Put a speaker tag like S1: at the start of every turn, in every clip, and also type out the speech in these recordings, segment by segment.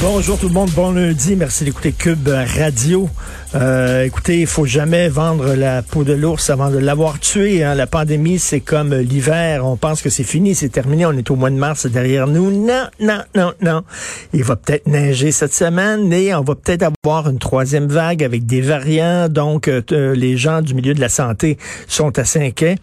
S1: Bonjour tout le monde, bon lundi, merci d'écouter Cube Radio. Euh, écoutez, il faut jamais vendre la peau de l'ours avant de l'avoir tué. Hein. La pandémie, c'est comme l'hiver. On pense que c'est fini, c'est terminé. On est au mois de mars derrière nous. Non, non, non, non. Il va peut-être neiger cette semaine et on va peut-être avoir une troisième vague avec des variants. Donc, euh, les gens du milieu de la santé sont assez inquiets.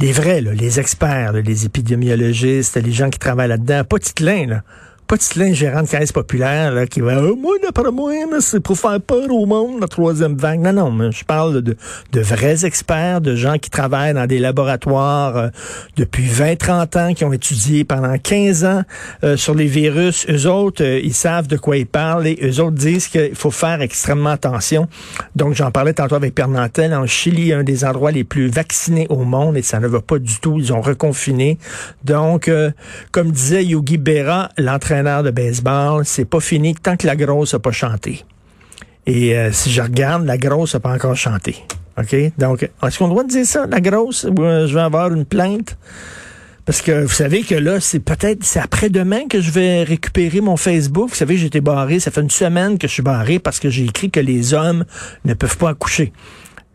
S1: Les vrais, là, les experts, les épidémiologistes, les gens qui travaillent là-dedans, pas Titelin, là pas de gérant de caisse populaire là, qui va oh, moi d'après moi c'est pour faire peur au monde la troisième vague. Non non je parle de, de vrais experts de gens qui travaillent dans des laboratoires euh, depuis 20 30 ans qui ont étudié pendant 15 ans euh, sur les virus. Eux autres euh, ils savent de quoi ils parlent et eux autres disent qu'il faut faire extrêmement attention. Donc j'en parlais tantôt avec Père Nantel. En Chili un des endroits les plus vaccinés au monde et ça ne va pas du tout. Ils ont reconfiné. Donc comme disait Yogi Berra l'entraîneur de baseball, c'est pas fini tant que la grosse a pas chanté. Et euh, si je regarde, la grosse n'a pas encore chanté. OK? Donc, est-ce qu'on doit dire ça, la grosse? Euh, je vais avoir une plainte? Parce que vous savez que là, c'est peut-être, c'est après-demain que je vais récupérer mon Facebook. Vous savez, été barré. Ça fait une semaine que je suis barré parce que j'ai écrit que les hommes ne peuvent pas accoucher.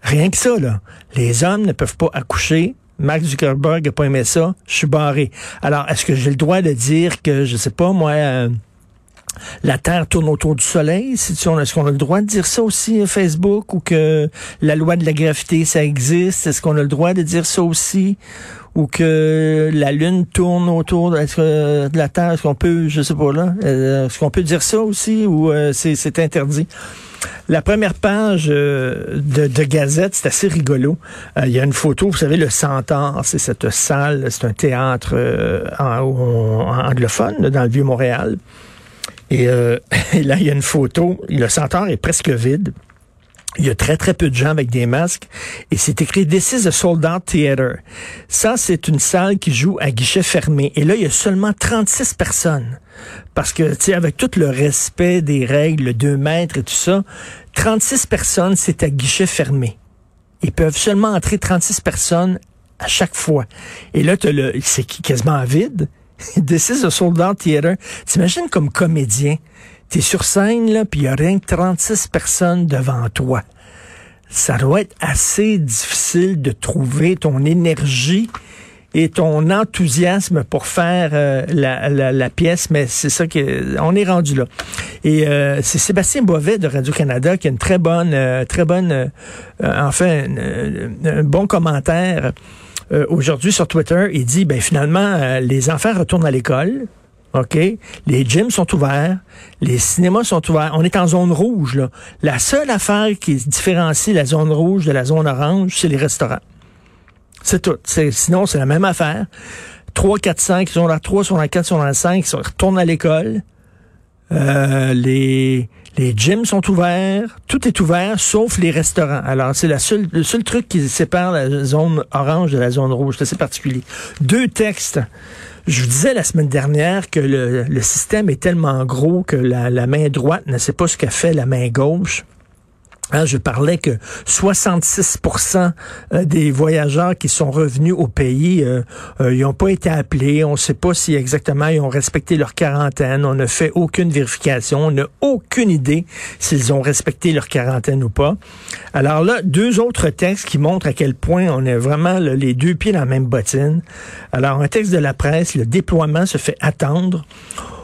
S1: Rien que ça, là. Les hommes ne peuvent pas accoucher. Mark Zuckerberg n'a pas aimé ça, je suis barré. Alors, est-ce que j'ai le droit de dire que, je sais pas, moi, euh, la Terre tourne autour du Soleil? Est-ce qu'on a le droit de dire ça aussi, Facebook, ou que la loi de la gravité, ça existe? Est-ce qu'on a le droit de dire ça aussi? Ou que la Lune tourne autour de, la Terre? Est-ce qu'on peut, je sais pas là, euh, est-ce qu'on peut dire ça aussi, ou euh, c'est interdit? La première page euh, de, Gazette, c'est assez rigolo. Euh, il y a une photo, vous savez, le Centaure, c'est cette salle, c'est un théâtre euh, anglophone dans le Vieux-Montréal. Et, et, là, il y a une photo. Le Centaure est presque vide. Il y a très, très peu de gens avec des masques. Et c'est écrit This is a sold out theater. Ça, c'est une salle qui joue à guichet fermé. Et là, il y a seulement 36 personnes. Parce que, tu sais, avec tout le respect des règles, le 2 mètres et tout ça, 36 personnes, c'est à guichet fermé. Ils peuvent seulement entrer 36 personnes à chaque fois. Et là, le, c'est quasiment vide. This is a sold out theater. T'imagines comme comédien t'es sur scène, là, puis il y a rien que 36 personnes devant toi. Ça doit être assez difficile de trouver ton énergie et ton enthousiasme pour faire euh, la, la, pièce, mais c'est ça que on est rendu là. Et euh, c'est Sébastien Bovet de Radio Canada qui a une très bonne, euh, très bonne, enfin, un bon commentaire aujourd'hui sur Twitter. Il dit, ben finalement, les enfants retournent à l'école. OK? Les gyms sont ouverts, les cinémas sont ouverts. On est en zone rouge, là. La seule affaire qui différencie la zone rouge de la zone orange, c'est les restaurants. C'est tout. Sinon, c'est la même affaire. 3, 4, 5, ils sont là 3, ils sont là 4, ils sont là 5, ils retournent à l'école. Euh, les, les gyms sont ouverts, tout est ouvert sauf les restaurants. Alors, c'est la seule, le seul truc qui sépare la zone orange de la zone rouge. C'est assez particulier. Deux textes je vous disais la semaine dernière que le, système est tellement gros que la, la main droite ne sait pas ce qu'a fait la main gauche. Hein, je parlais que 66% euh, des voyageurs qui sont revenus au pays, euh, euh, n'ont pas été appelés. On ne sait pas si exactement ils ont respecté leur quarantaine. On n'a fait aucune vérification. On n'a aucune idée s'ils ont respecté leur quarantaine ou pas. Alors là, deux autres textes qui montrent à quel point on est vraiment les deux pieds dans la même bottine. Alors, un texte de la presse, le déploiement se fait attendre.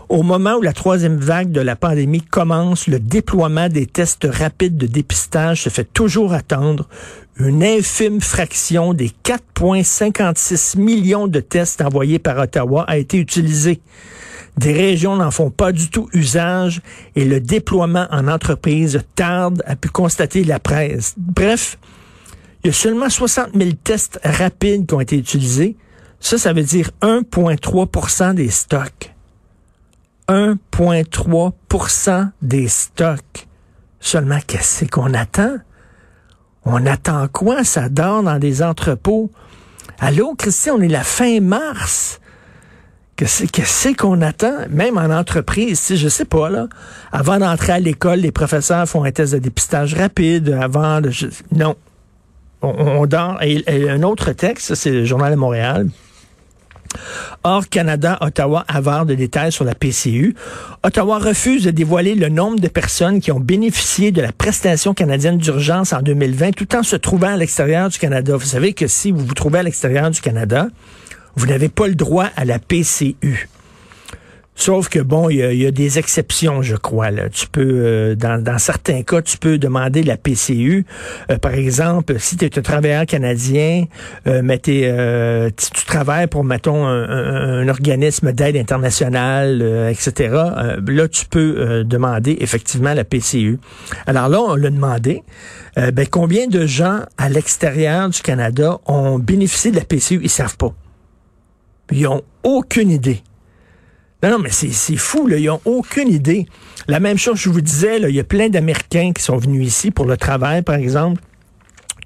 S1: Au moment où la troisième vague de la pandémie commence, le déploiement des tests rapides de dépistage se fait toujours attendre. Une infime fraction des 4,56 millions de tests envoyés par Ottawa a été utilisée. Des régions n'en font pas du tout usage et le déploiement en entreprise tarde, a pu constater la presse. Bref, il y a seulement 60 000 tests rapides qui ont été utilisés. Ça, ça veut dire 1,3% des stocks. 1,3% des stocks. Seulement, qu'est-ce qu'on attend? On attend quoi? Ça dort dans des entrepôts. Allô, Christian, on est la fin mars. Qu'est-ce qu'on attend, même en entreprise, si je sais pas, là. Avant d'entrer à l'école, les professeurs font un test de dépistage rapide avant de. Non. On, dort. Et, un autre texte, c'est le Journal de Montréal. Or, Canada, Ottawa avare de détails sur la PCU. Ottawa refuse de dévoiler le nombre de personnes qui ont bénéficié de la prestation canadienne d'urgence en 2020 tout en se trouvant à l'extérieur du Canada. Vous savez que si vous vous trouvez à l'extérieur du Canada, vous n'avez pas le droit à la PCU. Sauf que bon, il y, a, des exceptions, je crois. Là. Tu peux, euh, dans, certains cas, tu peux demander la PCU. Euh, par exemple, si tu es un travailleur canadien, euh, mais si tu travailles pour, mettons, un, organisme d'aide internationale, etc. là, tu peux demander effectivement la PCU. Alors là, on l'a demandé. ben, combien de gens à l'extérieur du Canada ont bénéficié de la PCU Ils savent pas. Ils n'ont aucune idée. Non, non, mais c'est fou, là. Ils n'ont aucune idée. La même chose, je vous disais, il y a plein d'Américains qui sont venus ici pour le travail, par exemple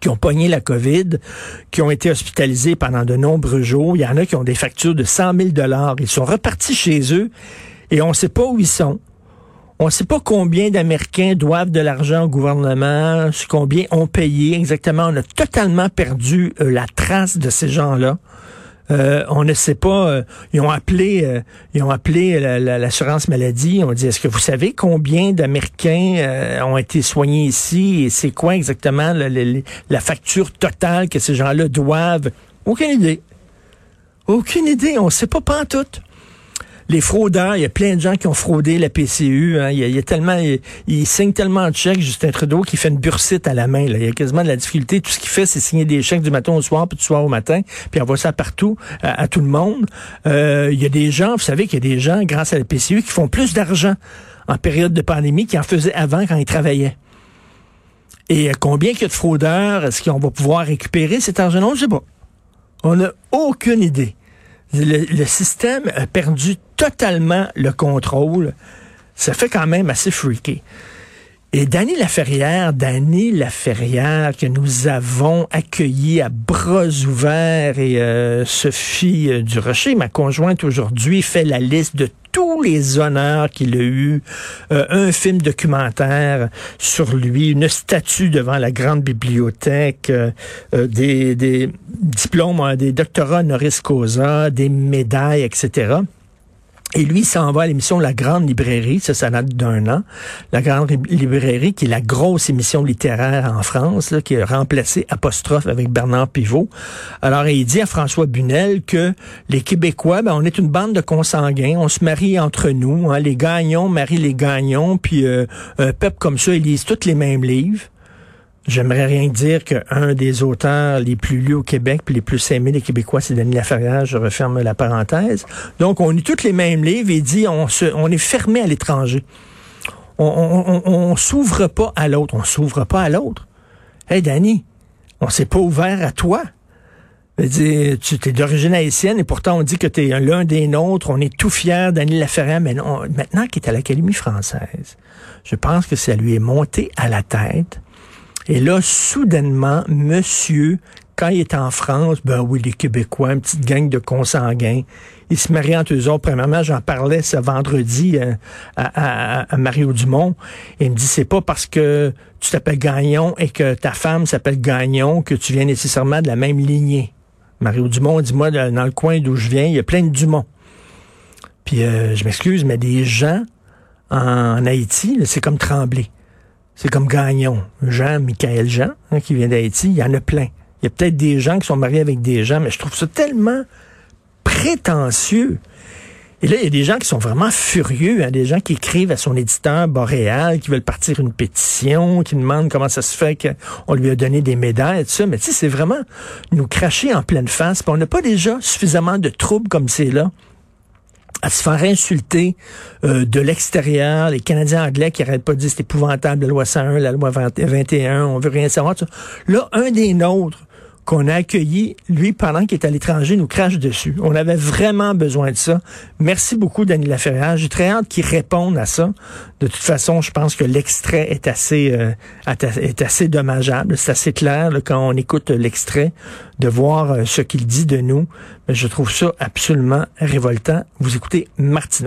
S1: qui ont pogné la COVID, qui ont été hospitalisés pendant de nombreux jours. Il y en a qui ont des factures de 100 000 dollars. Ils sont repartis chez eux et on ne sait pas où ils sont. On ne sait pas combien d'Américains doivent de l'argent au gouvernement, combien ont payé exactement. On a totalement perdu euh, la trace de ces gens-là. Euh, on ne sait pas. Euh, ils ont appelé, euh, ils ont appelé l'assurance maladie. On dit est-ce que vous savez combien d'Américains ont été soignés ici et c'est quoi exactement la facture totale que ces gens-là doivent? Aucune idée. Aucune idée. On ne sait pas pas tout les fraudeurs, il y a plein de gens qui ont fraudé la PCU. Hein. Il, y a, tellement, il, signe tellement de chèques, Justin Trudeau, qui fait une bursite à la main. Là. Il y a quasiment de la difficulté. Tout ce qu'il fait, c'est signer des chèques du matin au soir, puis du soir au matin, puis envoie ça partout à, tout le monde. Euh, il y a des gens, vous savez qu'il y a des gens, grâce à la PCU, qui font plus d'argent en période de pandémie qu'ils en faisaient avant quand ils travaillaient. Et combien qu'il y a de fraudeurs? Est-ce qu'on va pouvoir récupérer cet argent? Non, je sais pas. On n'a aucune idée. Le, système a perdu totalement le contrôle. Ça fait quand même assez freaky. Et Danny Laferrière, Danny Laferrière, que nous avons accueilli à bras ouverts, et euh, Sophie euh, Durocher, ma conjointe aujourd'hui, fait la liste de tous les honneurs qu'il a eu, euh, un film documentaire sur lui, une statue devant la grande bibliothèque, euh, des, des diplômes, des doctorats honoris causa, des médailles, etc. Et lui, s'en va à l'émission La Grande Librairie, ça, ça date d'un an. La Grande Librairie, qui est la grosse émission littéraire en France, qui a remplacé Apostrophe avec Bernard Pivot. Alors, il dit à François Bunel que les Québécois, ben, on est une bande de consanguins, on se marie entre nous, hein, les gagnons marient les gagnons, puis euh, un peuple comme ça, ils lisent tous les mêmes livres. J'aimerais rien dire qu'un des auteurs les plus lus au Québec puis les plus aimés des Québécois, c'est Denis Laferrière. Je referme la parenthèse. Donc, on lit tous les mêmes livres et dit on, se, on est fermé à l'étranger. On, on, s'ouvre pas à l'autre. On s'ouvre pas à l'autre. Hey, Danny, on s'est pas ouvert à toi. tu es d'origine haïtienne et pourtant on dit que tu es l'un des nôtres. On est tout fiers Danny Laferrière, mais maintenant qu'il est à l'Académie française, je pense que ça lui est monté à la tête et là, soudainement, monsieur, quand il est en France, ben oui, les Québécois, une petite gang de consanguins, ils se marient entre eux autres. Premièrement, j'en parlais ce vendredi euh, à, Mario Dumont. Il me dit, c'est pas parce que tu t'appelles Gagnon et que ta femme s'appelle Gagnon que tu viens nécessairement de la même lignée. Mario Dumont dit, moi, dans le coin d'où je viens, il y a plein de Dumont. Puis, euh, je m'excuse, mais des gens en Haïti, c'est comme Tremblay. C'est comme Gagnon. Jean, Michael Jean, hein, qui vient d'Haïti, il y en a plein. Il y a peut-être des gens qui sont mariés avec des gens, mais je trouve ça tellement prétentieux. Et là, il y a des gens qui sont vraiment furieux, hein, des gens qui écrivent à son éditeur Boréal, qui veulent partir une pétition, qui demandent comment ça se fait qu'on lui a donné des médailles et tout ça. Mais tu sais, c'est vraiment nous cracher en pleine face. Puis on n'a pas déjà suffisamment de troubles comme c'est là à se faire insulter euh, de l'extérieur, les Canadiens anglais qui arrêtent pas de dire c'est épouvantable, la loi 101, la loi 21, on veut rien savoir. Là, un des nôtres qu'on a accueilli, lui, pendant qu'il est à l'étranger, nous crache dessus. On avait vraiment besoin de ça. Merci beaucoup, Dany Laferrière. J'ai très hâte qu'il réponde à ça. De toute façon, je pense que l'extrait est assez euh, est assez dommageable. C'est assez clair quand on écoute l'extrait de voir euh, ce qu'il dit de nous. Mais je trouve ça absolument révoltant. Vous écoutez Martin.